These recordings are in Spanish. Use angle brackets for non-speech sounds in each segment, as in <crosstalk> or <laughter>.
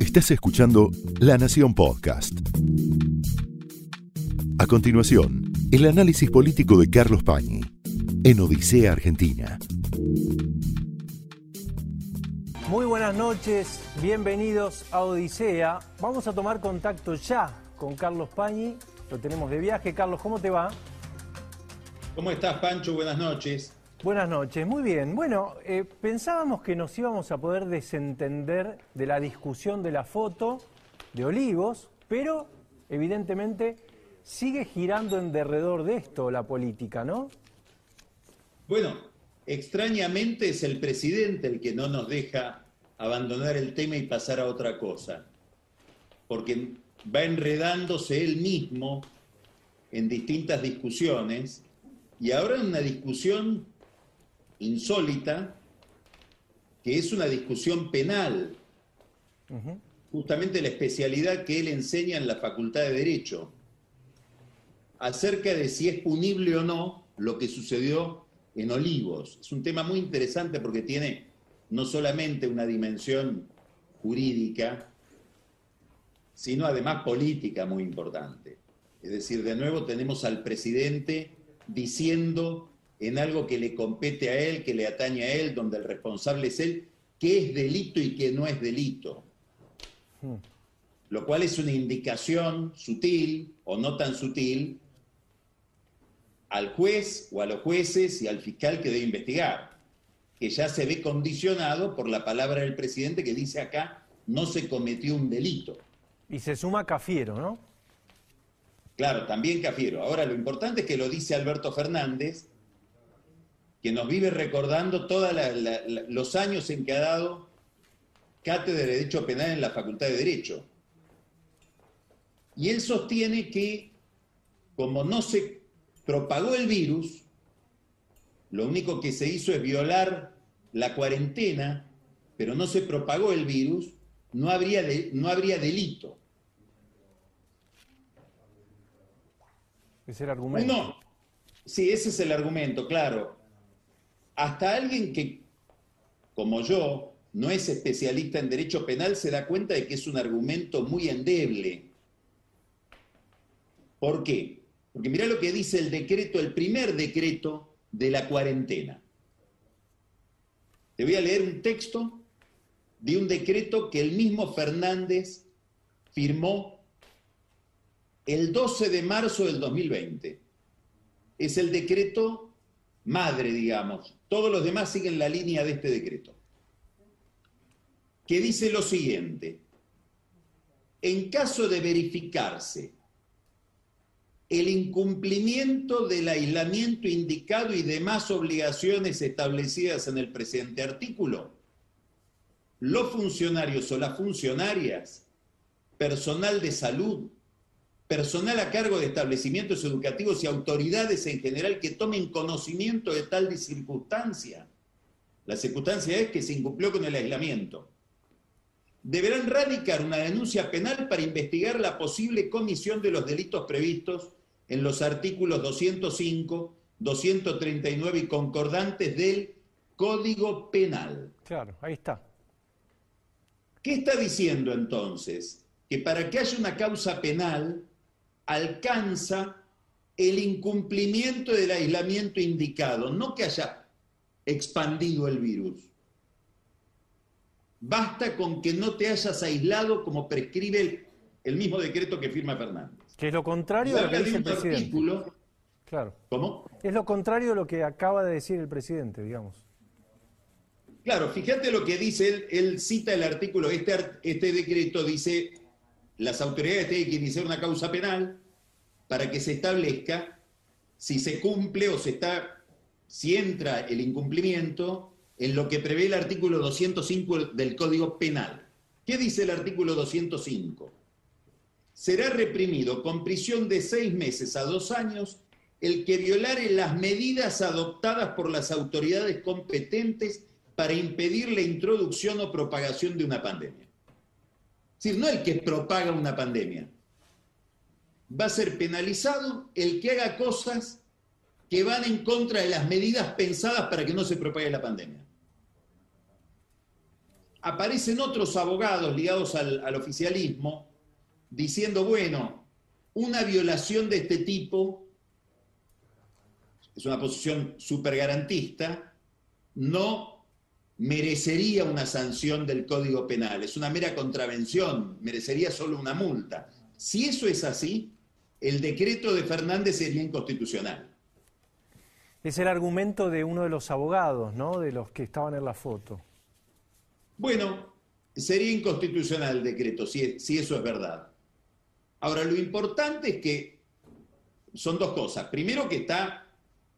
Estás escuchando La Nación Podcast. A continuación, el análisis político de Carlos Pañi en Odisea Argentina. Muy buenas noches, bienvenidos a Odisea. Vamos a tomar contacto ya con Carlos Pañi. Lo tenemos de viaje. Carlos, ¿cómo te va? ¿Cómo estás, Pancho? Buenas noches. Buenas noches, muy bien. Bueno, eh, pensábamos que nos íbamos a poder desentender de la discusión de la foto de Olivos, pero evidentemente sigue girando en derredor de esto la política, ¿no? Bueno, extrañamente es el presidente el que no nos deja abandonar el tema y pasar a otra cosa, porque va enredándose él mismo en distintas discusiones y ahora en una discusión insólita, que es una discusión penal, justamente la especialidad que él enseña en la Facultad de Derecho, acerca de si es punible o no lo que sucedió en Olivos. Es un tema muy interesante porque tiene no solamente una dimensión jurídica, sino además política muy importante. Es decir, de nuevo tenemos al presidente diciendo en algo que le compete a él, que le atañe a él, donde el responsable es él, qué es delito y qué no es delito. Hmm. Lo cual es una indicación sutil o no tan sutil al juez o a los jueces y al fiscal que debe investigar, que ya se ve condicionado por la palabra del presidente que dice acá, no se cometió un delito. Y se suma Cafiero, ¿no? Claro, también Cafiero. Ahora, lo importante es que lo dice Alberto Fernández, que nos vive recordando todos los años en que ha dado cátedra de Derecho Penal en la Facultad de Derecho. Y él sostiene que como no se propagó el virus, lo único que se hizo es violar la cuarentena, pero no se propagó el virus, no habría, no habría delito. Es el argumento. No, sí, ese es el argumento, claro hasta alguien que, como yo, no es especialista en derecho penal, se da cuenta de que es un argumento muy endeble. ¿Por qué? Porque mira lo que dice el decreto, el primer decreto de la cuarentena. Te voy a leer un texto de un decreto que el mismo Fernández firmó el 12 de marzo del 2020. Es el decreto madre, digamos. Todos los demás siguen la línea de este decreto, que dice lo siguiente. En caso de verificarse el incumplimiento del aislamiento indicado y demás obligaciones establecidas en el presente artículo, los funcionarios o las funcionarias, personal de salud, personal a cargo de establecimientos educativos y autoridades en general que tomen conocimiento de tal circunstancia. La circunstancia es que se incumplió con el aislamiento. Deberán radicar una denuncia penal para investigar la posible comisión de los delitos previstos en los artículos 205, 239 y concordantes del Código Penal. Claro, ahí está. ¿Qué está diciendo entonces? Que para que haya una causa penal alcanza el incumplimiento del aislamiento indicado, no que haya expandido el virus. Basta con que no te hayas aislado como prescribe el, mismo decreto que firma Fernández. Que es lo contrario de lo que dice el presidente. claro. ¿Cómo? Es lo contrario de lo que acaba de decir el presidente, digamos. Claro, fíjate lo que dice él, él cita el artículo, este, este decreto dice, las autoridades tienen que iniciar una causa penal para que se establezca si se cumple o se está, si entra el incumplimiento en lo que prevé el artículo 205 del Código Penal. ¿Qué dice el artículo 205? Será reprimido con prisión de seis meses a dos años el que violare las medidas adoptadas por las autoridades competentes para impedir la introducción o propagación de una pandemia. Es decir, no el que propaga una pandemia. Va a ser penalizado el que haga cosas que van en contra de las medidas pensadas para que no se propague la pandemia. aparecen otros abogados ligados al, al oficialismo diciendo, bueno, una violación de este tipo es una posición súper garantista, no merecería una sanción del Código Penal, es una mera contravención, merecería solo una multa. Si eso es así, el decreto de Fernández sería inconstitucional. Es el argumento de uno de los abogados, ¿no? De los que estaban en la foto. Bueno, sería inconstitucional el decreto, si, si eso es verdad. Ahora, lo importante es que son dos cosas. Primero, que está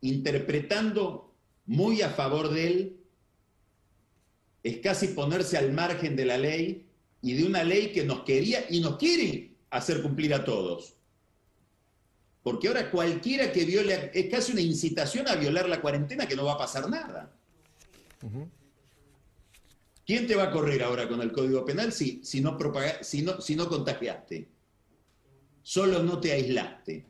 interpretando muy a favor de él, es casi ponerse al margen de la ley y de una ley que nos quería y nos quiere hacer cumplir a todos. Porque ahora cualquiera que viole, es casi una incitación a violar la cuarentena que no va a pasar nada. ¿Quién te va a correr ahora con el Código Penal si, si, no, si, no, si no contagiaste? Solo no te aislaste.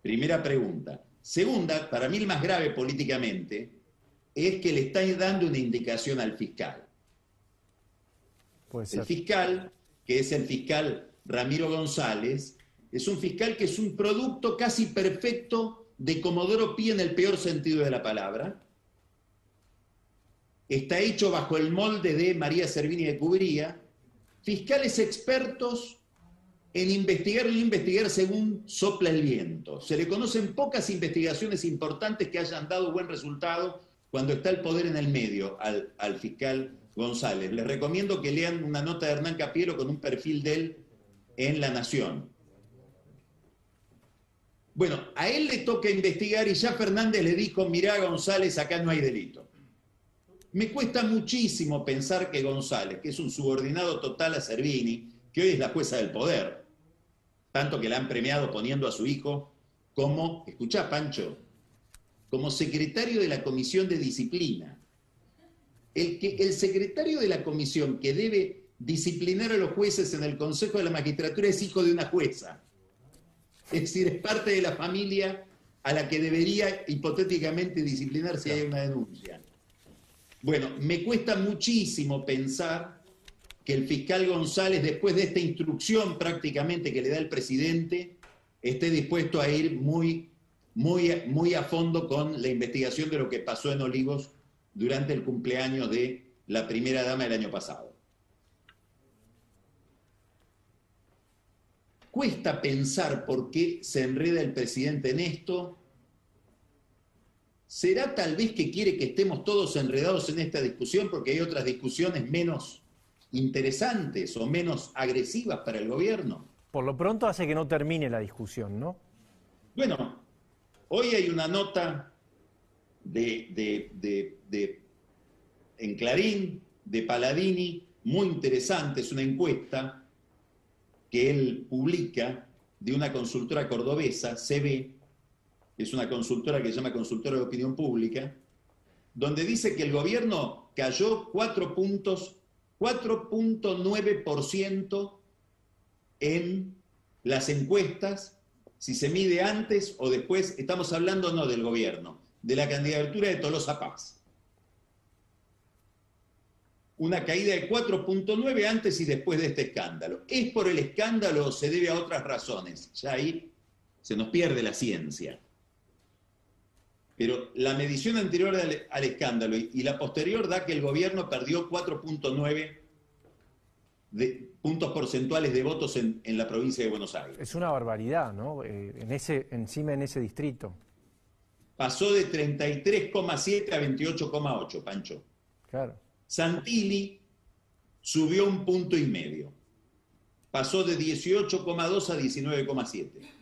Primera pregunta. Segunda, para mí el más grave políticamente, es que le estáis dando una indicación al fiscal. El fiscal, que es el fiscal Ramiro González, es un fiscal que es un producto casi perfecto de Comodoro Pi en el peor sentido de la palabra. Está hecho bajo el molde de María Servini de Cubría, fiscales expertos en investigar y investigar según sopla el viento. Se le conocen pocas investigaciones importantes que hayan dado buen resultado cuando está el poder en el medio al, al fiscal González. Les recomiendo que lean una nota de Hernán Capiero con un perfil de él en La Nación. Bueno, a él le toca investigar y ya Fernández le dijo, mirá González, acá no hay delito. Me cuesta muchísimo pensar que González, que es un subordinado total a Servini, que hoy es la jueza del poder, tanto que la han premiado poniendo a su hijo como, escuchá Pancho, como secretario de la Comisión de Disciplina. El, que, el secretario de la comisión que debe disciplinar a los jueces en el Consejo de la Magistratura es hijo de una jueza. Es decir, es parte de la familia a la que debería hipotéticamente disciplinar si hay una denuncia. Bueno, me cuesta muchísimo pensar que el fiscal González, después de esta instrucción prácticamente que le da el presidente, esté dispuesto a ir muy, muy, muy a fondo con la investigación de lo que pasó en Olivos durante el cumpleaños de la primera dama del año pasado. Cuesta pensar por qué se enreda el presidente en esto. ¿Será tal vez que quiere que estemos todos enredados en esta discusión porque hay otras discusiones menos interesantes o menos agresivas para el gobierno. Por lo pronto hace que no termine la discusión, ¿no? Bueno, hoy hay una nota de, de, en Clarín de Paladini muy interesante, es una encuesta que él publica de una consultora cordobesa, CB, es una consultora que se llama Consultora de Opinión Pública, donde dice que el gobierno cayó cuatro puntos 4.9% en las encuestas, si se mide antes o después, estamos hablando no del gobierno, de la candidatura de Tolosa Paz. Una caída de 4.9 antes y después de este escándalo. ¿Es por el escándalo o se debe a otras razones? Ya ahí se nos pierde la ciencia. Pero la medición anterior al, escándalo y, la posterior da que el gobierno perdió 4.9 puntos porcentuales de votos en, la provincia de Buenos Aires. Es una barbaridad, ¿no? Eh, en ese, encima en ese distrito. Pasó de 33,7 a 28,8, Pancho. Claro. Santilli subió un punto y medio. Pasó de 18,2 a 19,7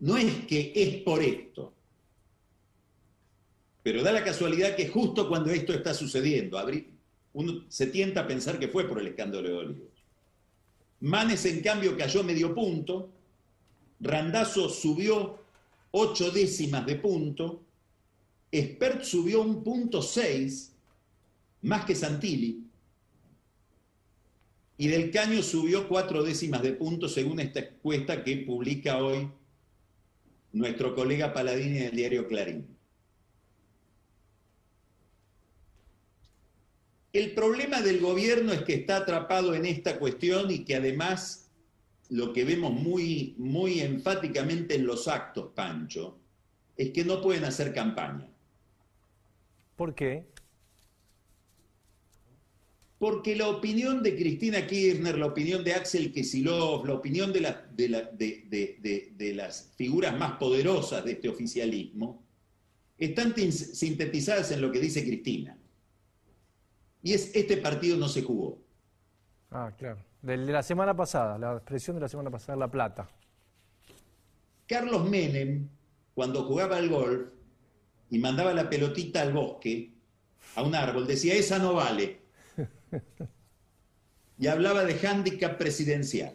no es que es por esto, pero da la casualidad que justo cuando esto está sucediendo, uno se tienta a pensar que fue por el escándalo de Olivos. Manes, en cambio, cayó medio punto, Randazo subió ocho décimas de punto, Spert subió un punto seis, más que Santilli, y Del Caño subió cuatro décimas de punto según esta encuesta que publica hoy nuestro colega Paladini del diario Clarín. El problema del gobierno es que está atrapado en esta cuestión y que además lo que vemos muy, muy enfáticamente en los actos, Pancho, es que no pueden hacer campaña. ¿Por qué? Porque la opinión de Cristina Kirchner, la opinión de Axel Kicillof, la opinión de, de, las figuras más poderosas de este oficialismo, están sintetizadas en lo que dice Cristina. Y es, este partido no se jugó. Ah, claro. De, la semana pasada, la expresión de la semana pasada, La Plata. Carlos Menem, cuando jugaba al golf y mandaba la pelotita al bosque, a un árbol, decía, esa no vale <laughs> y hablaba de hándicap presidencial.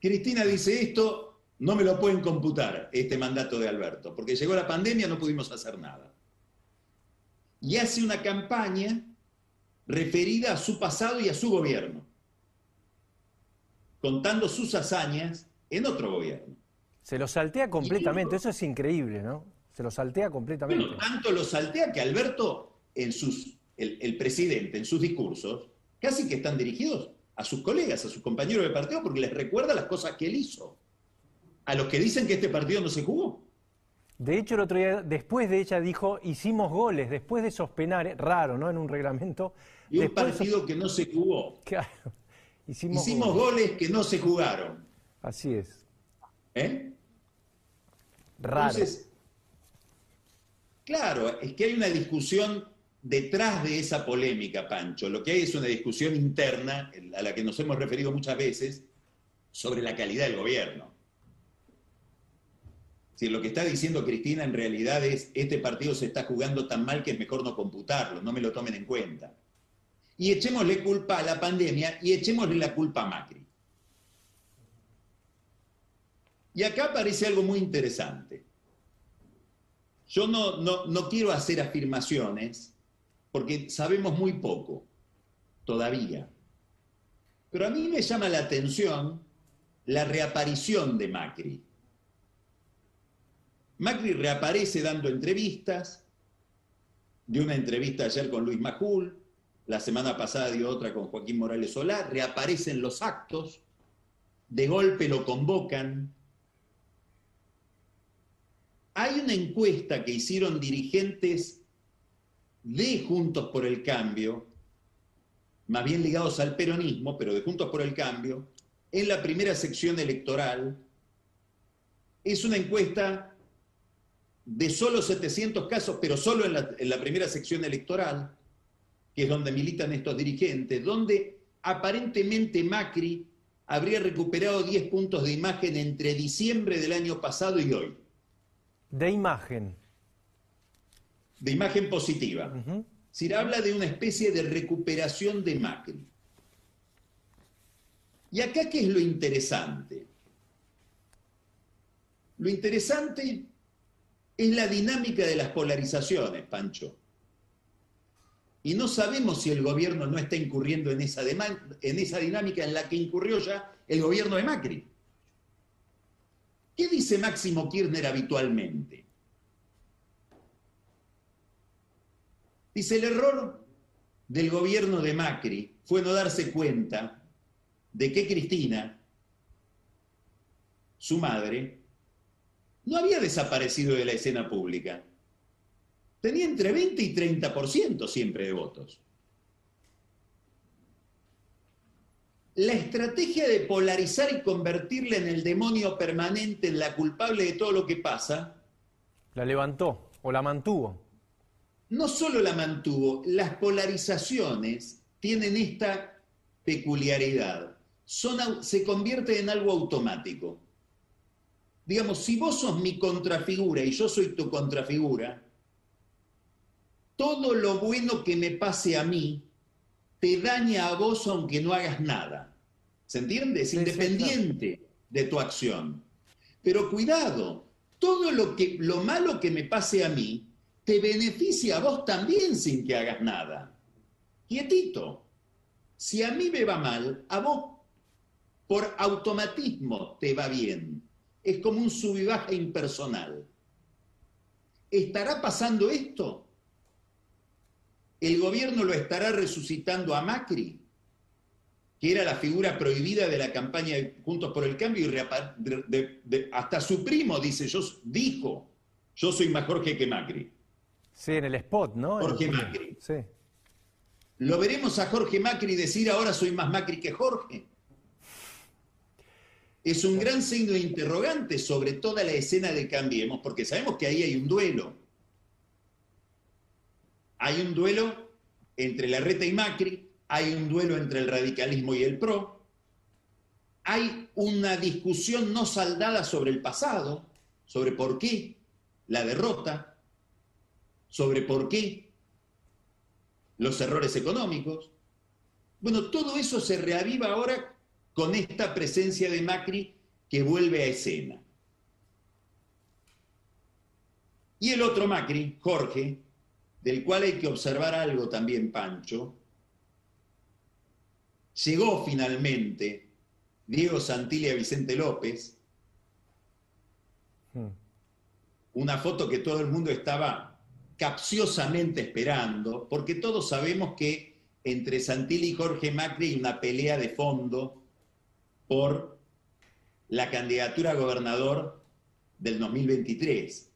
Cristina dice esto, no me lo pueden computar, este mandato de Alberto, porque llegó la pandemia, no pudimos hacer nada. Y hace una campaña referida a su pasado y a su gobierno, contando sus hazañas en otro gobierno. Se lo saltea completamente, eso es increíble, ¿no? Se lo saltea completamente. Bueno, tanto lo saltea que Alberto en sus el, presidente en sus discursos casi que están dirigidos a sus colegas, a sus compañeros de partido, porque les recuerda las cosas que él hizo. A los que dicen que este partido no se jugó. De hecho, el otro día, después de ella dijo, hicimos goles, después de esos penales, raro, ¿no? En un reglamento. Y un partido que no se jugó. <laughs> Claro. Hicimos, hicimos goles. que no se jugaron. Así es. ¿Eh? Raro. claro, es que hay una discusión detrás de esa polémica, Pancho, lo que hay es una discusión interna, a la que nos hemos referido muchas veces, sobre la calidad del gobierno. Si lo que está diciendo Cristina en realidad es, este partido se está jugando tan mal que es mejor no computarlo, no me lo tomen en cuenta. Y echémosle culpa a la pandemia y echémosle la culpa a Macri. Y acá aparece algo muy interesante. Yo no, no, no quiero hacer afirmaciones porque sabemos muy poco todavía. Pero a mí me llama la atención la reaparición de Macri. Macri reaparece dando entrevistas, dio una entrevista ayer con Luis Majul, la semana pasada dio otra con Joaquín Morales Solá, reaparecen los actos, de golpe lo convocan. Hay una encuesta que hicieron dirigentes de Juntos por el Cambio, más bien ligados al peronismo, pero de Juntos por el Cambio, en la primera sección electoral, es una encuesta de solo 700 casos, pero solo en la, en la primera sección electoral, que es donde militan estos dirigentes, donde aparentemente Macri habría recuperado 10 puntos de imagen entre diciembre del año pasado y hoy. De imagen de imagen positiva. Si habla de una especie de recuperación de Macri. Y acá, ¿qué es lo interesante? Lo interesante es la dinámica de las polarizaciones, Pancho. Y no sabemos si el gobierno no está incurriendo en esa, en esa dinámica en la que incurrió ya el gobierno de Macri. ¿Qué dice Máximo Kirchner habitualmente? Dice, el error del gobierno de Macri fue no darse cuenta de que Cristina, su madre, no había desaparecido de la escena pública. Tenía entre 20 y 30% siempre de votos. La estrategia de polarizar y convertirla en el demonio permanente, en la culpable de todo lo que pasa, la levantó o la mantuvo no solo la mantuvo, las polarizaciones tienen esta peculiaridad. se convierte en algo automático. Digamos, si vos sos mi contrafigura y yo soy tu contrafigura, todo lo bueno que me pase a mí te daña a vos aunque no hagas nada. ¿Se entiende? Es independiente de tu acción. Pero cuidado, todo lo, que, lo malo que me pase a mí te beneficia a vos también sin que hagas nada. Quietito. Si a mí me va mal, a vos por automatismo te va bien. Es como un sub impersonal. ¿Estará pasando esto? ¿El gobierno lo estará resucitando a Macri? que era la figura prohibida de la campaña de Juntos por el Cambio, y hasta su primo dice, yo, dijo, yo soy más Jorge que Macri. Sí, en el spot, ¿no? Jorge Macri. Sí. ¿Lo veremos a Jorge Macri decir ahora soy más Macri que Jorge? Es un gran signo de interrogante sobre toda la escena de Cambiemos, porque sabemos que ahí hay un duelo. Hay un duelo entre Larreta y Macri, hay un duelo entre el radicalismo y el PRO, hay una discusión no saldada sobre el pasado, sobre por qué la derrota, sobre por qué los errores económicos. Bueno, todo eso se reaviva ahora con esta presencia de Macri que vuelve a escena. Y el otro Macri, Jorge, del cual hay que observar algo también, Pancho, llegó finalmente Diego Santilli a Vicente López, hmm. una foto que todo el mundo estaba capciosamente esperando, porque todos sabemos que entre Santilli y Jorge Macri hay una pelea de fondo por la candidatura a gobernador del 2023.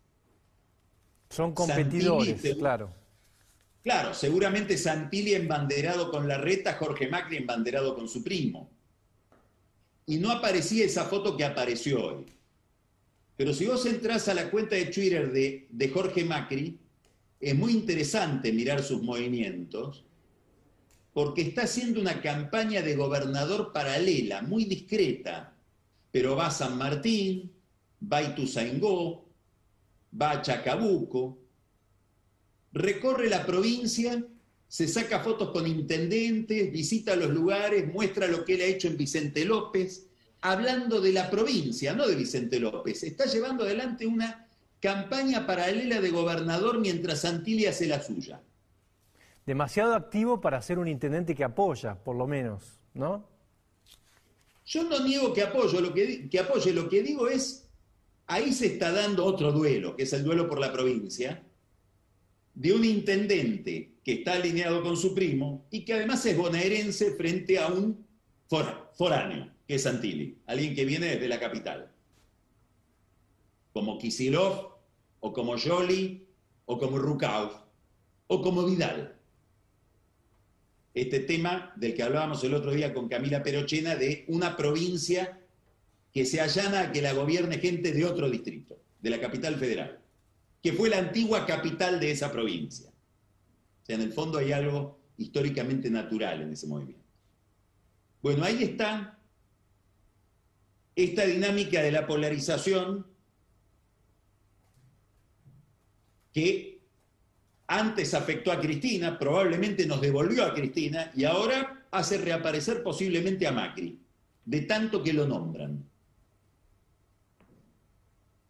Son competidores, claro. Claro, seguramente Santilli embanderado con la reta, Jorge Macri embanderado con su primo. Y no aparecía esa foto que apareció hoy. Pero si vos entras a la cuenta de Twitter de, de Jorge Macri, es muy interesante mirar sus movimientos, porque está haciendo una campaña de gobernador paralela, muy discreta. Pero va a San Martín, va a Ituzaingó, va a Chacabuco, recorre la provincia, se saca fotos con intendentes, visita los lugares, muestra lo que él ha hecho en Vicente López, hablando de la provincia, no de Vicente López. Está llevando adelante una campaña paralela de gobernador mientras Santilli hace la suya. Demasiado activo para ser un intendente que apoya, por lo menos, ¿no? Yo no niego que apoyo, lo que, que apoye, lo que digo es, ahí se está dando otro duelo, que es el duelo por la provincia, de un intendente que está alineado con su primo y que además es bonaerense frente a un foráneo, que es Santilli, alguien que viene desde la capital, como Kisilov, o como Jolie, o como Rukauf, o como Vidal. Este tema del que hablábamos el otro día con Camila Perochena, de una provincia que se allana a que la gobierne gente de otro distrito, de la capital federal que fue la antigua capital de esa provincia. O sea, en el fondo hay algo históricamente natural en ese movimiento. Bueno, ahí está esta dinámica de la polarización que antes afectó a Cristina, probablemente nos devolvió a Cristina y ahora hace reaparecer posiblemente a Macri, de tanto que lo nombran.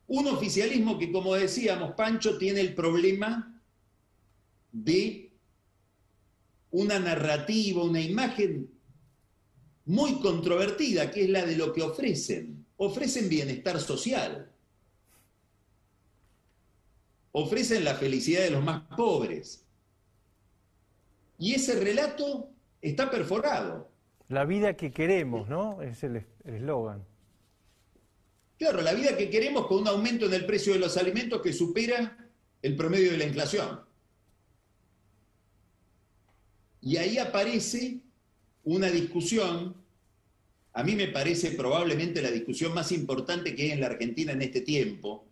Un oficialismo que, como decíamos, Pancho tiene el problema de una narrativa, una imagen muy controvertida, que es la de lo que ofrecen. Ofrecen bienestar social. Ofrecen la felicidad de los más pobres. Y ese relato está perforado. La vida que queremos, ¿no? Es el eslogan. Claro, la vida que queremos con un aumento en el precio de los alimentos que supera el promedio de la inflación. Y ahí aparece una discusión, a mí me parece probablemente la discusión más importante que hay en la Argentina en este tiempo.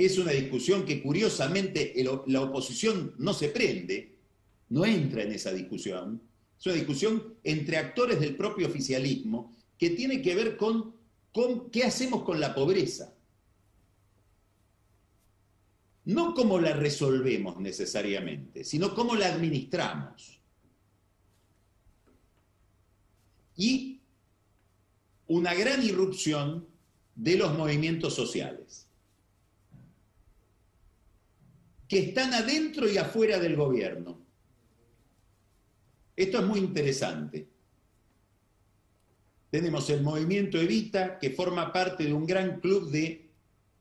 Es una discusión que curiosamente la oposición no se prende, no entra en esa discusión. Es una discusión entre actores del propio oficialismo que tiene que ver con ¿Qué hacemos con la pobreza? No cómo la resolvemos necesariamente, sino cómo la administramos. Y una gran irrupción de los movimientos sociales, que están adentro y afuera del gobierno. Esto es muy interesante. Tenemos el movimiento Evita, que forma parte de un gran club de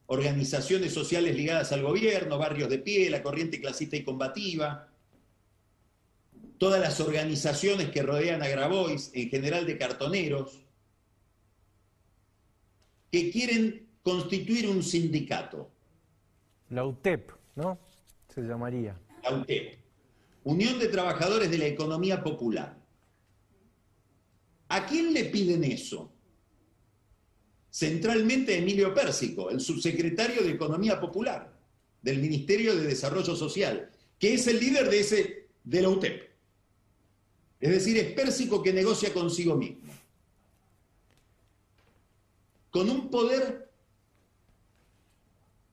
organizaciones sociales ligadas al gobierno, Barrios de Pie, la Corriente Clasista y Combativa, todas las organizaciones que rodean a Grabois, en general de cartoneros, que quieren constituir un sindicato. La UTEP, ¿no? Se llamaría. La UTEP. Unión de Trabajadores de la Economía Popular. ¿A quién le piden eso? Centralmente Emilio Pérsico, el subsecretario de Economía Popular del Ministerio de Desarrollo Social, que es el líder de, ese, de la UTEP. Es decir, es Pérsico que negocia consigo mismo. Con un poder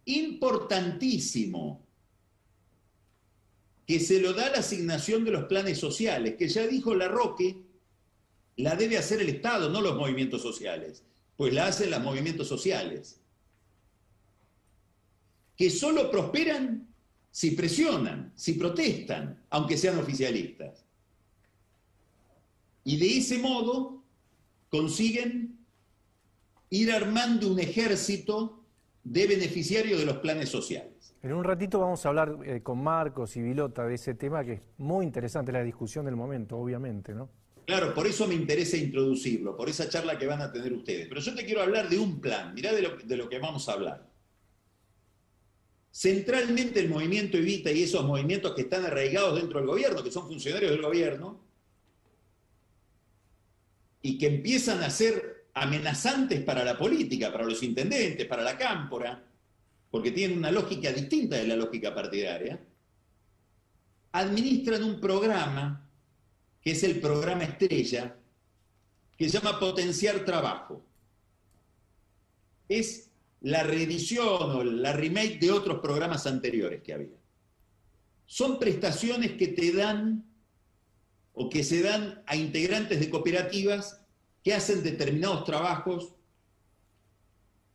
importantísimo que se lo da la asignación de los planes sociales, que ya dijo la Roque, la debe hacer el Estado, no los movimientos sociales, pues la hacen los movimientos sociales, que solo prosperan si presionan, si protestan, aunque sean oficialistas. Y de ese modo consiguen ir armando un ejército de beneficiarios de los planes sociales. En un ratito vamos a hablar eh, con Marcos y Vilota de ese tema que es muy interesante la discusión del momento, obviamente, ¿no? Claro, por eso me interesa introducirlo, por esa charla que van a tener ustedes. Pero yo te quiero hablar de un plan, mirá de lo, de lo que vamos a hablar. Centralmente el movimiento Evita y esos movimientos que están arraigados dentro del gobierno, que son funcionarios del gobierno, y que empiezan a ser amenazantes para la política, para los intendentes, para la cámpora, porque tienen una lógica distinta de la lógica partidaria, administran un programa, que es el programa estrella, que se llama Potenciar Trabajo. Es la reedición o la remake de otros programas anteriores que había. Son prestaciones que te dan o que se dan a integrantes de cooperativas que hacen determinados trabajos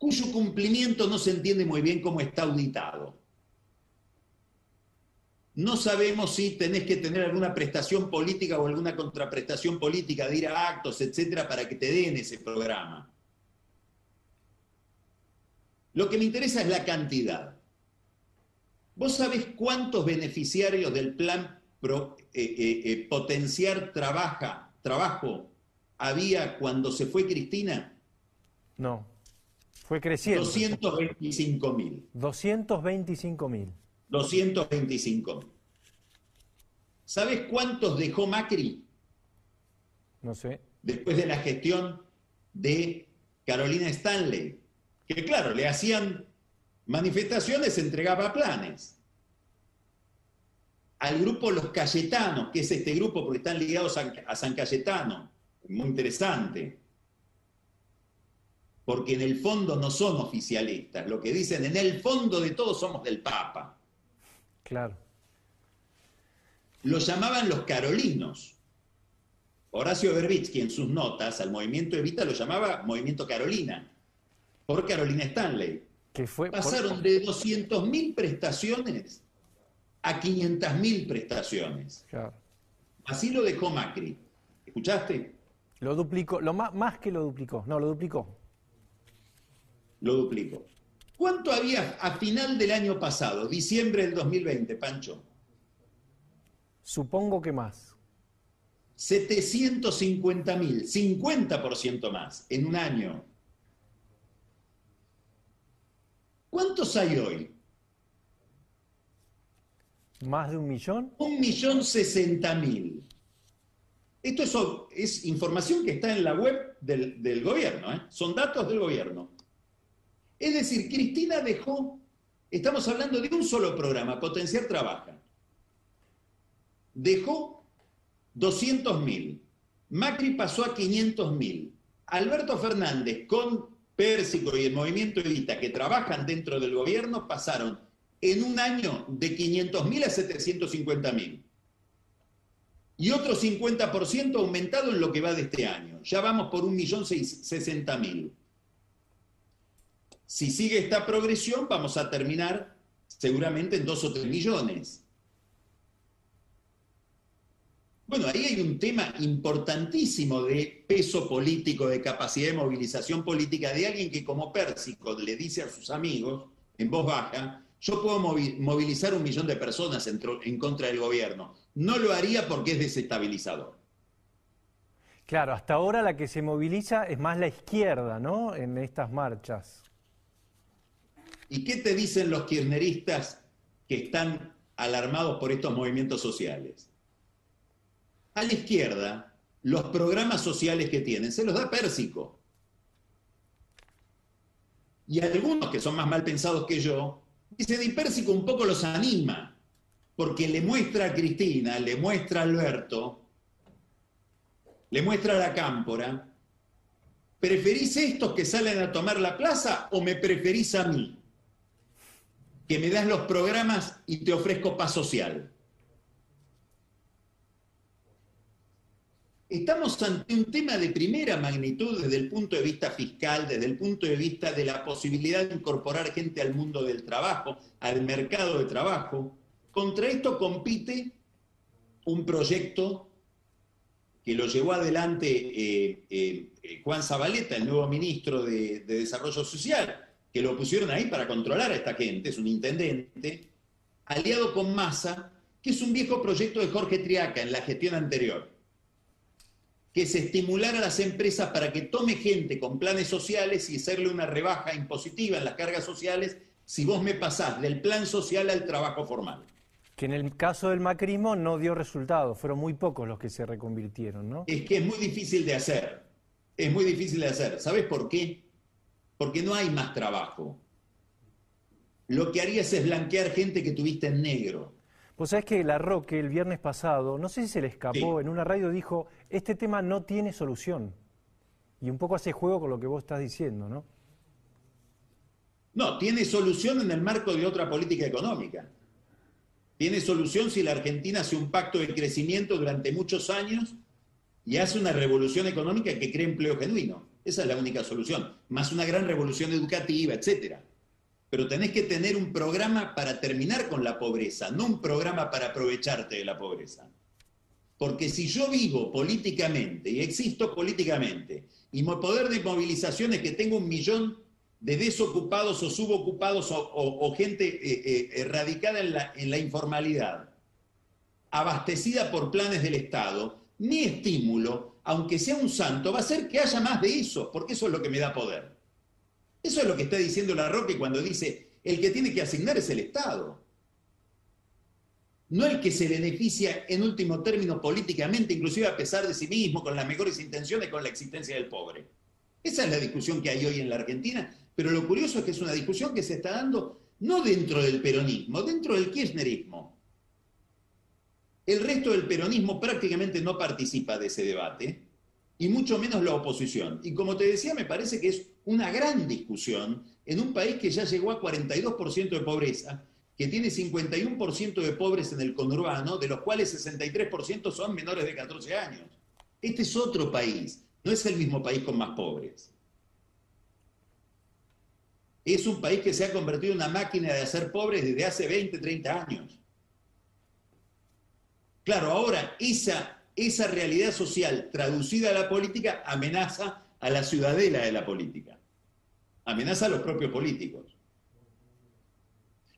cuyo cumplimiento no se entiende muy bien cómo está auditado. No sabemos si tenés que tener alguna prestación política o alguna contraprestación política de ir a actos, etcétera, para que te den ese programa. Lo que me interesa es la cantidad. ¿Vos sabés cuántos beneficiarios del plan eh, eh, eh, potenciar trabaja, trabajo había cuando se fue Cristina? No, fue creciendo. 225 mil. 225 mil. 225 mil. ¿Sabes cuántos dejó Macri? No sé. Después de la gestión de Carolina Stanley, que claro, le hacían manifestaciones, entregaba planes al grupo Los Cayetanos, que es este grupo porque están ligados a, San Cayetano, muy interesante, porque en el fondo no son oficialistas, lo que dicen, en el fondo de todos somos del Papa. Claro. Lo llamaban los carolinos. Horacio Berbitsky en sus notas al movimiento Evita lo llamaba Movimiento Carolina, por Carolina Stanley. Que fue, Pasaron de 200.000 prestaciones a 500.000 prestaciones. Así lo dejó Macri. ¿Escuchaste? Lo duplicó, lo más, más que lo duplicó, no, lo duplicó. Lo duplicó. ¿Cuánto había a final del año pasado, diciembre del 2020, Pancho? Supongo que más. 750 mil, 50% más en un año. ¿Cuántos hay hoy? ¿Más de un millón? Un millón sesenta mil. Esto es, información que está en la web del, gobierno, ¿eh? son datos del gobierno. Es decir, Cristina dejó, estamos hablando de un solo programa, Potenciar Trabaja. Dejó 200 mil. Macri pasó a 500 mil. Alberto Fernández con Pérsico y el movimiento Evita que trabajan dentro del gobierno pasaron en un año de 500.000 a 750.000. Y otro 50% aumentado en lo que va de este año. Ya vamos por 1.060.000. Si sigue esta progresión, vamos a terminar seguramente en 2 o 3 millones. Bueno, ahí hay un tema importantísimo de peso político, de capacidad de movilización política de alguien que como Pérsico le dice a sus amigos en voz baja, Yo puedo movilizar un millón de personas en, en contra del gobierno. No lo haría porque es desestabilizador. Claro, hasta ahora la que se moviliza es más la izquierda, ¿no? En estas marchas. ¿Y qué te dicen los kirchneristas que están alarmados por estos movimientos sociales? A la izquierda, los programas sociales que tienen se los da Pérsico. Y algunos que son más mal pensados que yo, dicen, y Pérsico un poco los anima, porque le muestra a Cristina, le muestra a Alberto, le muestra a la cámpora, ¿preferís estos que salen a tomar la plaza o me preferís a mí? Que me das los programas y te ofrezco paz social. Estamos ante un tema de primera magnitud desde el punto de vista fiscal, desde el punto de vista de la posibilidad de incorporar gente al mundo del trabajo, al mercado de trabajo. Contra esto compite un proyecto que lo llevó adelante eh, eh, eh, Juan Zabaleta, el nuevo ministro de, de Desarrollo Social, que lo pusieron ahí para controlar a esta gente, es un intendente, aliado con Massa, que es un viejo proyecto de Jorge Triaca en la gestión anterior que es estimular a las empresas para que tome gente con planes sociales y hacerle una rebaja impositiva en las cargas sociales si vos me pasás del plan social al trabajo formal. Que en el caso del macrismo no dio resultado, fueron muy pocos los que se reconvirtieron, ¿no? Es que es muy difícil de hacer, es muy difícil de hacer. ¿Sabes por qué? Porque no hay más trabajo. Lo que harías es blanquear gente que tuviste en negro. Vos sabés que La Roque el viernes pasado, no sé si se le escapó, en una radio dijo, este tema no tiene solución. Y un poco hace juego con lo que vos estás diciendo, ¿no? No, tiene solución en el marco de otra política económica. Tiene solución si la Argentina hace un pacto de crecimiento durante muchos años y hace una revolución económica que cree empleo genuino. Esa es la única solución. Más una gran revolución educativa, etcétera pero tenés que tener un programa para terminar con la pobreza, no un programa para aprovecharte de la pobreza. Porque si yo vivo políticamente y existo políticamente, y mi poder de movilización es que tengo un millón de desocupados o subocupados o, gente eh, eh, radicada en la, en la informalidad, abastecida por planes del Estado, mi estímulo, aunque sea un santo, va a ser que haya más de eso, porque eso es lo que me da poder. Eso es lo que está diciendo la Roque cuando dice, el que tiene que asignar es el Estado. No el que se beneficia en último término políticamente, inclusive a pesar de sí mismo, con las mejores intenciones, con la existencia del pobre. Esa es la discusión que hay hoy en la Argentina, pero lo curioso es que es una discusión que se está dando no dentro del peronismo, dentro del kirchnerismo. El resto del peronismo prácticamente no participa de ese debate, y mucho menos la oposición. Y como te decía, me parece que es una gran discusión en un país que ya llegó a 42% de pobreza, que tiene 51% de pobres en el conurbano, de los cuales 63% son menores de 14 años. Este es otro país, no es el mismo país con más pobres. Es un país que se ha convertido en una máquina de hacer pobres desde hace 20, 30 años. Claro, ahora esa, esa realidad social traducida a la política amenaza a la ciudadela de la política. Amenaza a los propios políticos.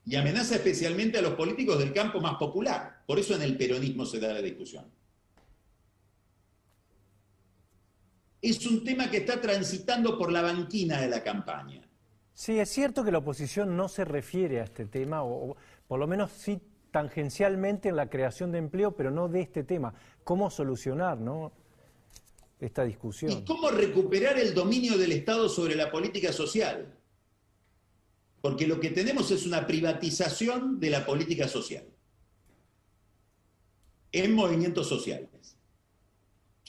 Y amenaza especialmente a los políticos del campo más popular. Por eso en el peronismo se da la discusión. Es un tema que está transitando por la banquina de la campaña. Sí, es cierto que la oposición no se refiere a este tema, o, por lo menos sí tangencialmente en la creación de empleo, pero no de este tema. ¿Cómo solucionar, no? esta discusión. ¿Y cómo recuperar el dominio del Estado sobre la política social? Porque lo que tenemos es una privatización de la política social en movimientos sociales,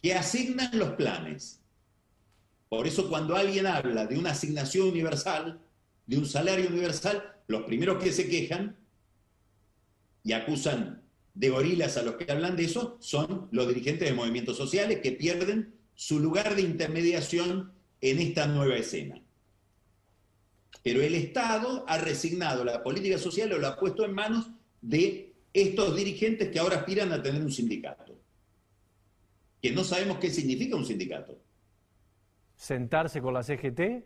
que asignan los planes. Por eso cuando alguien habla de una asignación universal, de un salario universal, los primeros que se quejan y acusan de gorilas a los que hablan de eso son los dirigentes de movimientos sociales que pierden su lugar de intermediación en esta nueva escena. Pero el Estado ha resignado la política social o la ha puesto en manos de estos dirigentes que ahora aspiran a tener un sindicato. Que no sabemos qué significa un sindicato. ¿Sentarse con la CGT?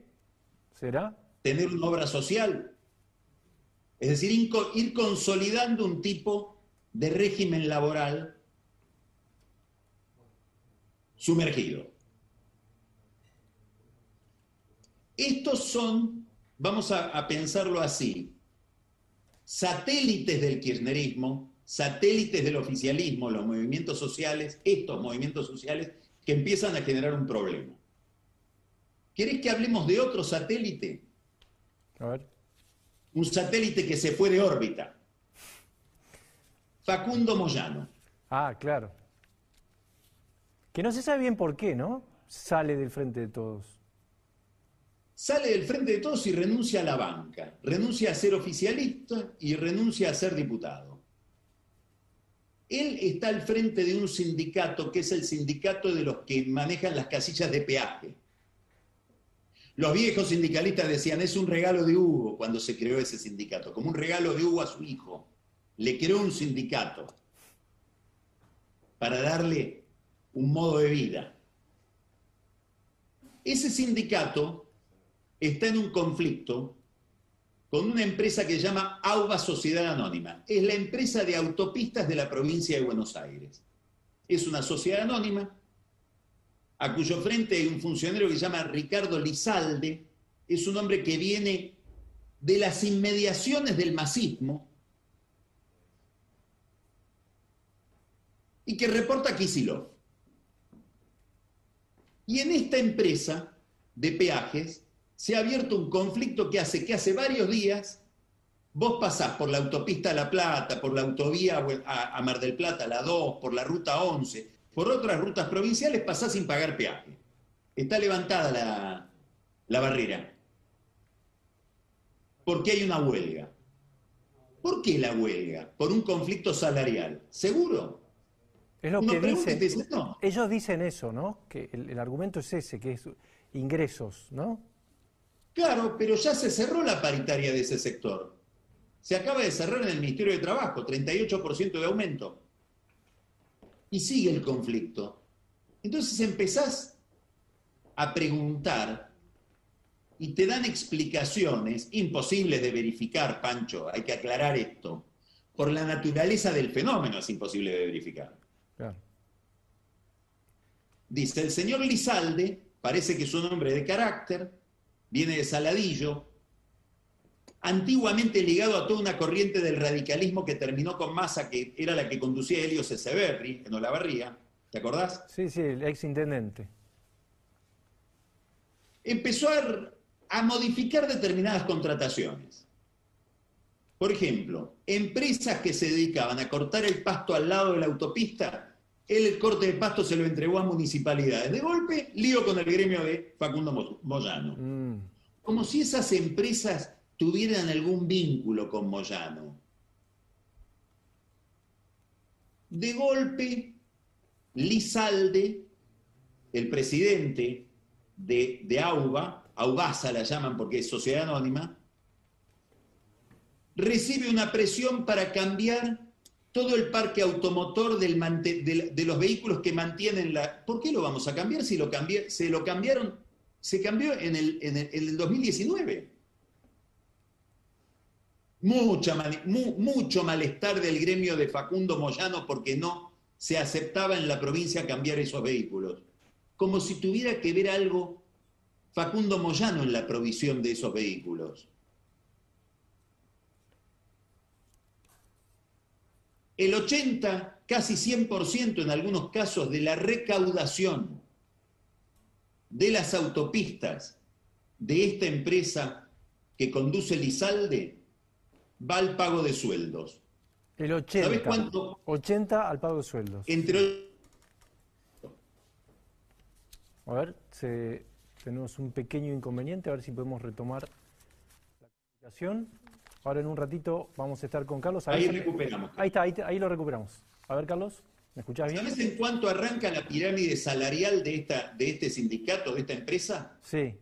¿Será? ¿Tener una obra social? Es decir, ir consolidando un tipo de régimen laboral sumergido. Estos son, vamos a, pensarlo así, satélites del kirchnerismo, satélites del oficialismo, los movimientos sociales, estos movimientos sociales que empiezan a generar un problema. ¿Querés que hablemos de otro satélite? A ver. Un satélite que se fue de órbita. Facundo Moyano. Ah, claro. Que no se sabe bien por qué, ¿no? Sale del frente de todos. Sale del frente de todos y renuncia a la banca. Renuncia a ser oficialista y renuncia a ser diputado. Él está al frente de un sindicato que es el sindicato de los que manejan las casillas de peaje. Los viejos sindicalistas decían, es un regalo de Hugo cuando se creó ese sindicato, como un regalo de Hugo a su hijo. Le creó un sindicato para darle un modo de vida. Ese sindicato está en un conflicto con una empresa que se llama AUBA Sociedad Anónima. Es la empresa de autopistas de la provincia de Buenos Aires. Es una sociedad anónima a cuyo frente hay un funcionario que se llama Ricardo Lizalde, es un hombre que viene de las inmediaciones del masismo y que reporta a Kisilov. Y en esta empresa de peajes se ha abierto un conflicto que hace que hace varios días vos pasás por la autopista La Plata, por la autovía a Mar del Plata, la 2, por la ruta 11, por otras rutas provinciales pasás sin pagar peaje. Está levantada la, la barrera. Porque hay una huelga. ¿Por qué la huelga? Por un conflicto salarial. ¿Seguro? Es lo que dicen. Ellos dicen eso, ¿no? Que el, el, argumento es ese, que es ingresos, ¿no? Claro, pero ya se cerró la paritaria de ese sector. Se acaba de cerrar en el Ministerio de Trabajo, 38% de aumento y sigue el conflicto. Entonces empezás a preguntar y te dan explicaciones imposibles de verificar, Pancho, hay que aclarar esto. Por la naturaleza del fenómeno es imposible de verificar. Dice, el señor Lizalde parece que es un hombre de carácter, viene de Saladillo, antiguamente ligado a toda una corriente del radicalismo que terminó con Massa, que era la que conducía Helio Ceseberri en Olavarría. ¿Te acordás? Sí, sí, el ex intendente. Empezó a, a modificar determinadas contrataciones. Por ejemplo, empresas que se dedicaban a cortar el pasto al lado de la autopista, él el corte de pasto se lo entregó a municipalidades. De golpe, lío con el gremio de Facundo Moyano. Mm. Como si esas empresas tuvieran algún vínculo con Moyano. De golpe, Lizalde, el presidente de, de AUBA, AUBASA la llaman porque es sociedad anónima, recibe una presión para cambiar todo el parque automotor de, los vehículos que mantienen la... ¿Por qué lo vamos a cambiar si lo se lo cambiaron? Se cambió en el, en el 2019 mucho malestar del gremio de Facundo Moyano porque no se aceptaba en la provincia cambiar esos vehículos. Como si tuviera que ver algo Facundo Moyano en la provisión de esos vehículos. El 80, casi 100% en algunos casos de la recaudación de las autopistas de esta empresa que conduce Lizalde va al pago de sueldos. El 80. ¿Sabes cuánto? 80 al pago de sueldos. Entre. A ver, tenemos un pequeño inconveniente, a ver si podemos retomar la comunicación. Ahora en un ratito vamos a estar con Carlos. ahí recuperamos. Ahí está, ahí, lo recuperamos. A ver, Carlos, ¿me escuchás bien? ¿Sabes en cuánto arranca la pirámide salarial de, esta, de este sindicato, de esta empresa? Sí.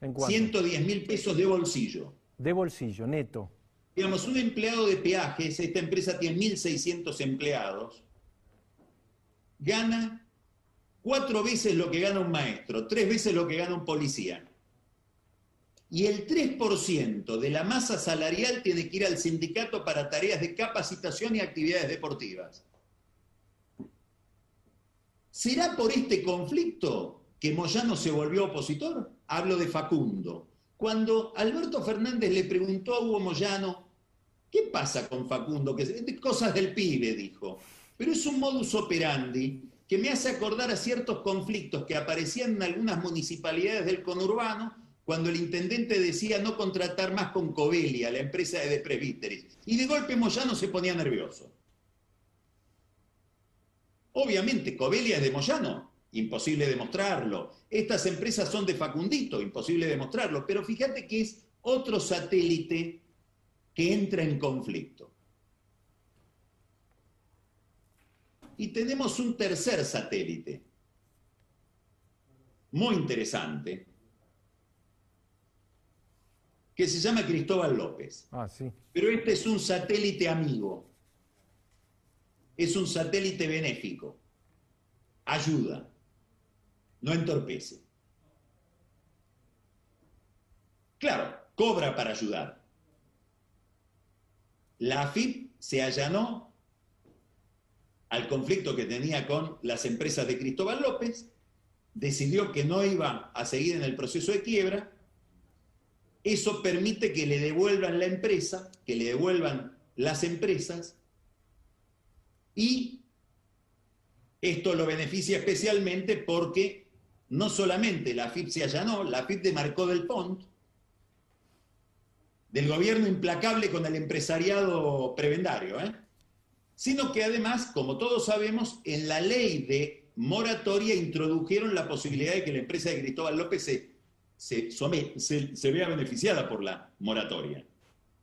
¿En cuánto? 110 mil pesos de bolsillo de bolsillo, neto. Digamos, un empleado de peajes, esta empresa tiene 1.600 empleados, gana cuatro veces lo que gana un maestro, tres veces lo que gana un policía. y el 3% de la masa salarial tiene que ir al sindicato para tareas de capacitación y actividades deportivas. ¿Será por este conflicto que Moyano se volvió opositor? Hablo de Facundo. Cuando Alberto Fernández le preguntó a Hugo Moyano, ¿qué pasa con Facundo? Que cosas del pibe, dijo. Pero es un modus operandi que me hace acordar a ciertos conflictos que aparecían en algunas municipalidades del conurbano cuando el intendente decía no contratar más con Covelia, la empresa de presbíteres. Y de golpe Moyano se ponía nervioso. Obviamente, Covelia es de Moyano, imposible demostrarlo. Estas empresas son de Facundito, imposible demostrarlo. Pero fíjate que es otro satélite que entra en conflicto. Y tenemos un tercer satélite, muy interesante, que se llama Cristóbal López. Ah, sí. Pero este es un satélite amigo, es un satélite benéfico, ayuda, no entorpece. Claro, cobra para ayudar. La AFIP se allanó al conflicto que tenía con las empresas de Cristóbal López, decidió que no iba a seguir en el proceso de quiebra, eso permite que le devuelvan la empresa, que le devuelvan las empresas, y esto lo beneficia especialmente porque no solamente la FIP se allanó, la FIP demarcó del PONT, del gobierno implacable con el empresariado prebendario, ¿eh? sino que además, como todos sabemos, en la ley de moratoria introdujeron la posibilidad de que la empresa de Cristóbal López se, se, vea beneficiada por la moratoria.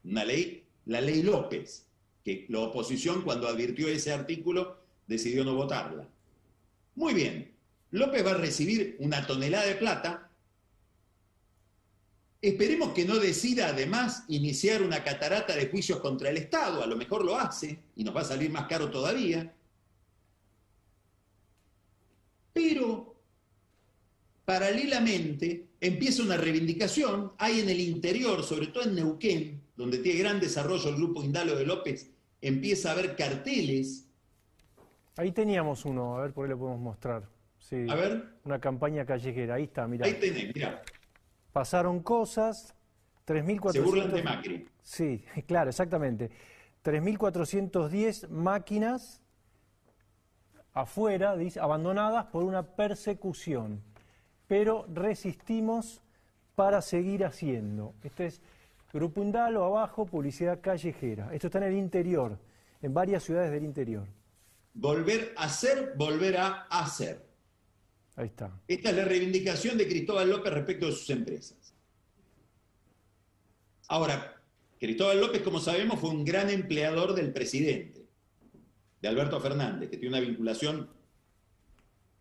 Una ley, la ley López, que la oposición cuando advirtió ese artículo decidió no votarla. Muy bien, López va a recibir una tonelada de plata Esperemos que no decida además iniciar una catarata de juicios contra el Estado, a lo mejor lo hace y nos va a salir más caro todavía. Pero, paralelamente, empieza una reivindicación, hay en el interior, sobre todo en Neuquén, donde tiene gran desarrollo el grupo Indalo de López, empieza a haber carteles. Ahí teníamos uno, a ver por ahí lo podemos mostrar. Sí, a ver. Una campaña callejera, ahí está, mira. Ahí tenés, mira pasaron cosas, 3.400... Se burlan de Macri. Sí, <laughs> claro, exactamente. 3.410 máquinas afuera, dice, abandonadas por una persecución, pero resistimos para seguir haciendo. Este es Grupo Indalo, abajo, publicidad callejera. Esto está en el interior, en varias ciudades del interior. Volver a ser, volver a hacer. Ahí está. Esta es la reivindicación de Cristóbal López respecto de sus empresas. Ahora, Cristóbal López, como sabemos, fue un gran empleador del presidente, de Alberto Fernández, que tiene una vinculación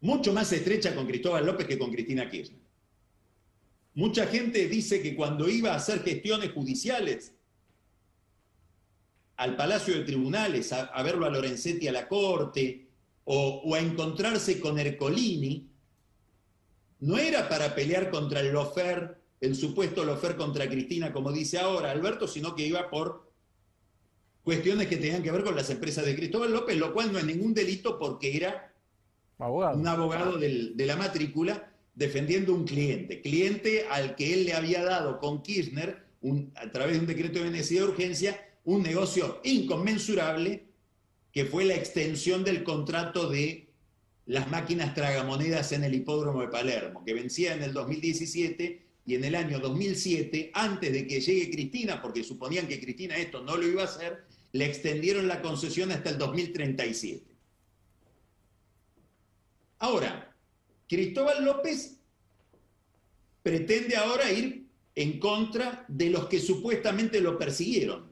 mucho más estrecha con Cristóbal López que con Cristina Kirchner. Mucha gente dice que cuando iba a hacer gestiones judiciales al Palacio de Tribunales, a, verlo a Lorenzetti a la Corte, o, o a encontrarse con Ercolini, no era para pelear contra el lofer, el supuesto lofer contra Cristina, como dice ahora Alberto, sino que iba por cuestiones que tenían que ver con las empresas de Cristóbal López, lo cual no es ningún delito porque era un abogado de la matrícula defendiendo un cliente, cliente al que él le había dado con Kirchner, a través de un decreto de necesidad de urgencia, un negocio inconmensurable que fue la extensión del contrato de las máquinas tragamonedas en el hipódromo de Palermo, que vencía en el 2017 y en el año 2007, antes de que llegue Cristina, porque suponían que Cristina esto no lo iba a hacer, le extendieron la concesión hasta el 2037. Ahora, Cristóbal López pretende ahora ir en contra de los que supuestamente lo persiguieron.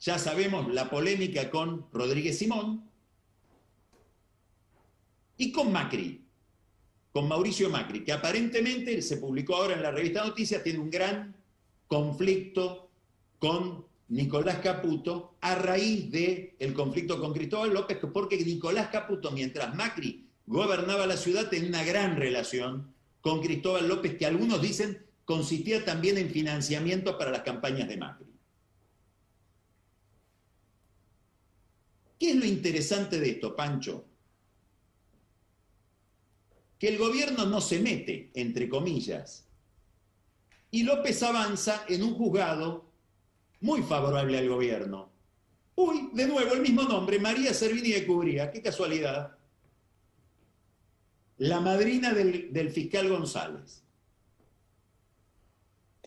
Ya sabemos la polémica con Rodríguez Simón, y con Macri, con Mauricio Macri, que aparentemente se publicó ahora en la revista Noticias, tiene un gran conflicto con Nicolás Caputo a raíz del el conflicto con Cristóbal López, porque Nicolás Caputo, mientras Macri gobernaba la ciudad, tenía una gran relación con Cristóbal López, que algunos dicen consistía también en financiamiento para las campañas de Macri. ¿Qué es lo interesante de esto, Pancho? Que el gobierno no se mete, entre comillas, y López avanza en un juzgado muy favorable al gobierno. Uy, de nuevo el mismo nombre, María Servini de Cubría, qué casualidad. La madrina del, fiscal González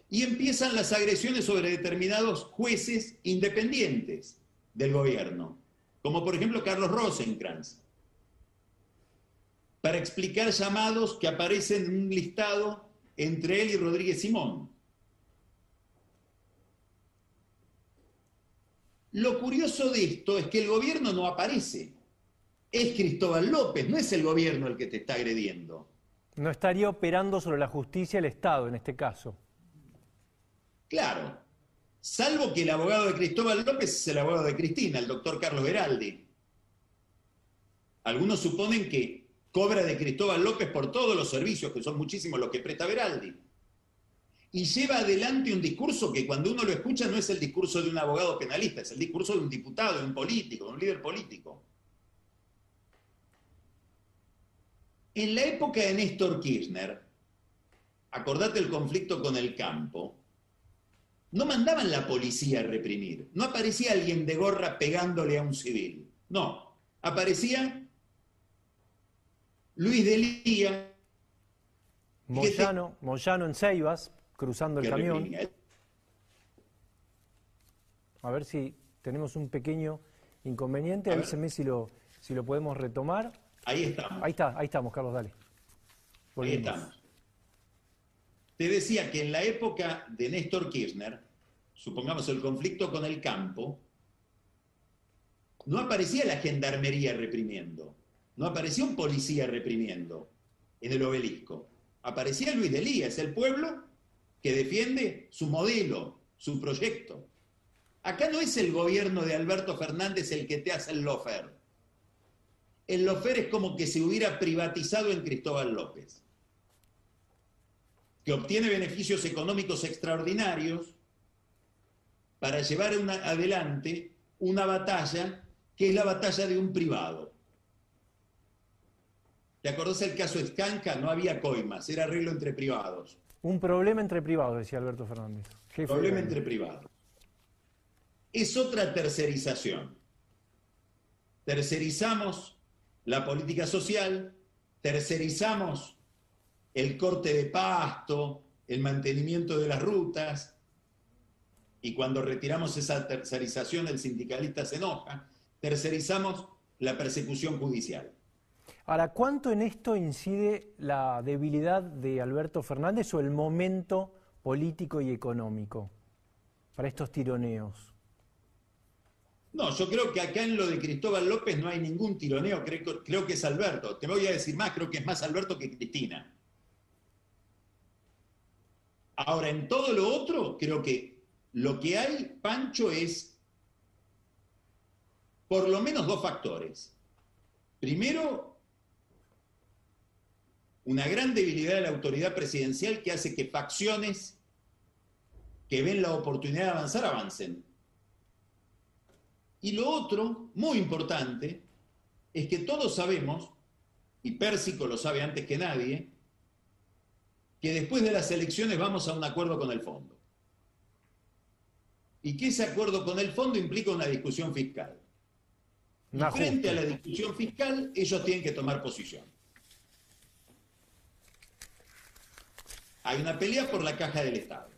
y empiezan las agresiones sobre determinados jueces independientes del gobierno, como por ejemplo Carlos Rosenkrantz, para explicar llamados que aparecen en un listado entre él y Rodríguez Simón. Lo curioso de esto es que el gobierno no aparece. Es Cristóbal López, no es el gobierno el que te está agrediendo. No estaría operando sobre la justicia el Estado en este caso. Claro, salvo que el abogado de Cristóbal López es el abogado de Cristina, el doctor Carlos Veraldi. Algunos suponen que cobra de Cristóbal López por todos los servicios, que son muchísimos los que presta Veraldi. Y lleva adelante un discurso que cuando uno lo escucha no es el discurso de un abogado penalista, es el discurso de un diputado, de un político, de un líder político. En la época de Néstor Kirchner, acordate el conflicto con el campo, no mandaban la policía a reprimir, no aparecía alguien de gorra pegándole a un civil, no, aparecía Luis de Lía. Moyano, Moyano en Ceibas, cruzando el camión. A ver si tenemos un pequeño inconveniente, avíseme si lo, si lo podemos retomar. Ahí estamos. Ahí está, ahí estamos, Carlos, dale. Ahí estamos. Te decía que en la época de Néstor Kirchner, supongamos el conflicto con el campo, no aparecía la gendarmería reprimiendo, no aparecía un policía reprimiendo en el obelisco. Aparecía Luis de Lías, el pueblo que defiende su modelo, su proyecto. Acá no es el gobierno de Alberto Fernández el que te hace el lofer. El lofer es como que se hubiera privatizado en Cristóbal López que obtiene beneficios económicos extraordinarios para llevar adelante una batalla que es la batalla de un privado. ¿Te acordás el caso Escanca? No había coimas, era arreglo entre privados. Un problema entre privados, decía Alberto Fernández. problema entre privados. Es otra tercerización. Tercerizamos la política social, tercerizamos el corte de pasto, el mantenimiento de las rutas, y cuando retiramos esa tercerización el sindicalista se enoja, tercerizamos la persecución judicial. Ahora, ¿cuánto en esto incide la debilidad de Alberto Fernández o el momento político y económico para estos tironeos? No, yo creo que acá en lo de Cristóbal López no hay ningún tironeo, creo, creo que es Alberto. Te voy a decir más, creo que es más Alberto que Cristina. Ahora, en todo lo otro, creo que lo que hay, Pancho, es por lo menos dos factores. Primero, una gran debilidad de la autoridad presidencial que hace que facciones que ven la oportunidad de avanzar avancen. Y lo otro, muy importante, es que todos sabemos, y Pérsico lo sabe antes que nadie, que después de las elecciones vamos a un acuerdo con el fondo. Y que ese acuerdo con el fondo implica una discusión fiscal. Y frente a la discusión fiscal, ellos tienen que tomar posición. Hay una pelea por la caja del Estado.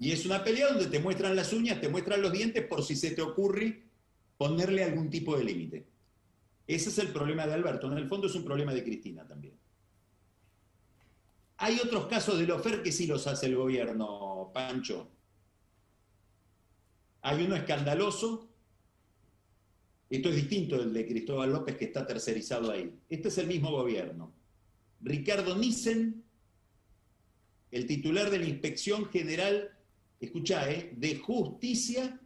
Y es una pelea donde te muestran las uñas, te muestran los dientes por si se te ocurre ponerle algún tipo de límite. Ese es el problema de Alberto. En el fondo es un problema de Cristina también. Hay otros casos de lofer que sí los hace el gobierno, Pancho. Hay uno escandaloso. Esto es distinto del de Cristóbal López que está tercerizado ahí. Este es el mismo gobierno. Ricardo Nissen, el titular de la Inspección General, escucha, ¿eh? de Justicia,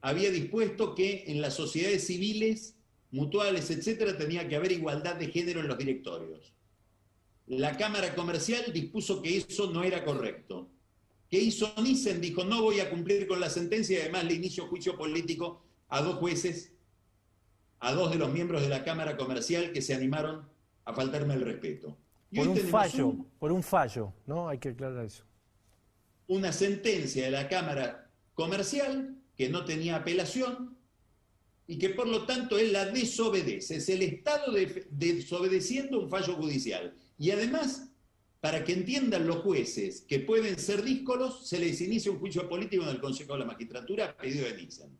había dispuesto que en las sociedades civiles, mutuales, etcétera, tenía que haber igualdad de género en los directorios. la Cámara Comercial dispuso que eso no era correcto. ¿Qué hizo Nissen? Dijo, no voy a cumplir con la sentencia y además le inicio juicio político a dos jueces, a dos de los miembros de la Cámara Comercial que se animaron a faltarme el respeto. Por un fallo, por un fallo, ¿no? Hay que aclarar eso. Una sentencia de la Cámara Comercial que no tenía apelación y que por lo tanto él la desobedece. Es el Estado desobedeciendo un fallo judicial. Y además, para que entiendan los jueces que pueden ser díscolos, se les inicia un juicio político en el Consejo de la Magistratura a pedido de Nissen.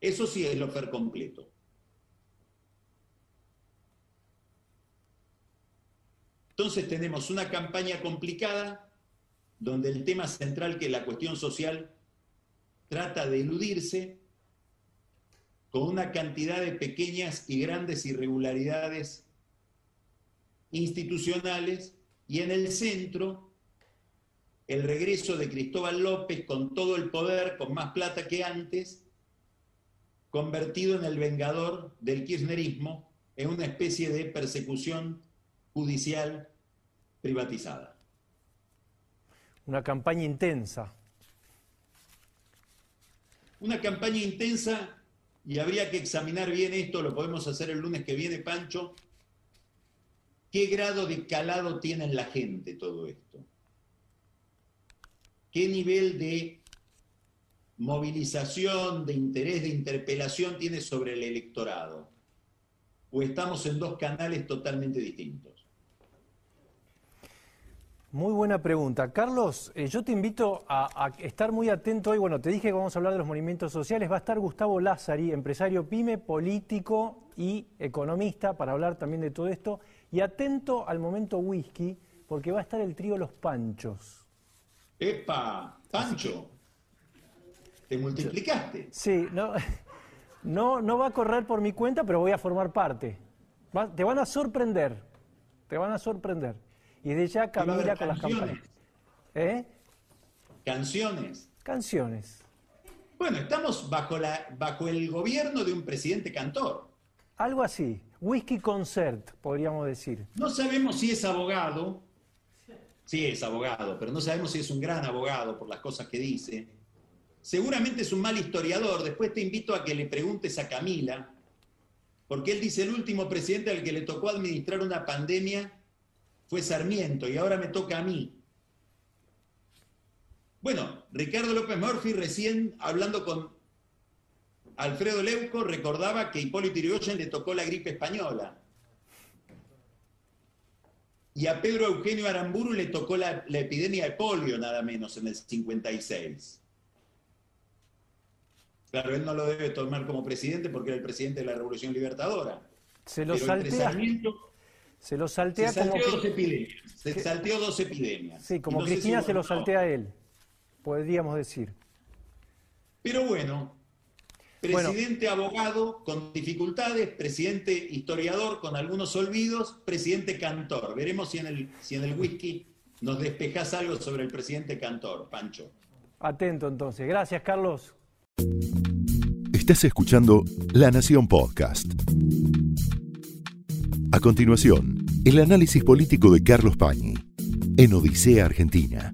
Eso sí es lo fer completo. Entonces tenemos una campaña complicada donde el tema central, que es la cuestión social, trata de eludirse con una cantidad de pequeñas y grandes irregularidades institucionales. Y en el centro el regreso de Cristóbal López con todo el poder, con más plata que antes, convertido en el vengador del kirchnerismo en una especie de persecución judicial privatizada. Una campaña intensa. Una campaña intensa y habría que examinar bien esto, lo podemos hacer el lunes que viene, Pancho, ¿Qué grado de calado tiene en la gente todo esto? ¿Qué nivel de movilización, de interés, de interpelación tiene sobre el electorado? ¿O estamos en dos canales totalmente distintos? Muy buena pregunta. Carlos, eh, yo te invito a, estar muy atento hoy. Bueno, te dije que vamos a hablar de los movimientos sociales. Va a estar Gustavo Lázari, empresario pyme, político y economista, para hablar también de todo esto. Y atento al momento whisky, porque va a estar el trío Los Panchos. ¡Epa! ¡Pancho! ¿Te multiplicaste? Sí, no, <laughs> no, no va a correr por mi cuenta, pero voy a formar parte. te van a sorprender. Te van a sorprender. Y de ya Camila con las campanas. ¿Eh? Canciones. Canciones. Bueno, estamos bajo, la, bajo el gobierno de un presidente cantor. Algo así. Whisky Concert, podríamos decir. No sabemos si es abogado. Sí, es abogado, pero no sabemos si es un gran abogado por las cosas que dice. Seguramente es un mal historiador. Después te invito a que le preguntes a Camila, porque él dice el último presidente al que le tocó administrar una pandemia fue Sarmiento y ahora me toca a mí. Bueno, Ricardo López Murphy recién hablando con Alfredo Leuco recordaba que Hipólito Yrigoyen le tocó la gripe española. Y a Pedro Eugenio Aramburu le tocó la, la epidemia de polio, nada menos, en el 56. Claro, él no lo debe tomar como presidente porque era el presidente de la Revolución Libertadora. Se lo saltea. Se lo saltea se como. Dos epidemias. Se salteó dos epidemias. Sí, como Cristina se lo saltea a él, podríamos decir. Pero bueno, presidente abogado con dificultades, presidente historiador con algunos olvidos, presidente cantor. Veremos si en el, si en el whisky nos despejas algo sobre el presidente cantor, Pancho. Atento entonces. Gracias, Carlos. Estás escuchando La Nación Podcast. A continuación, el análisis político de Carlos Pañi en Odisea Argentina.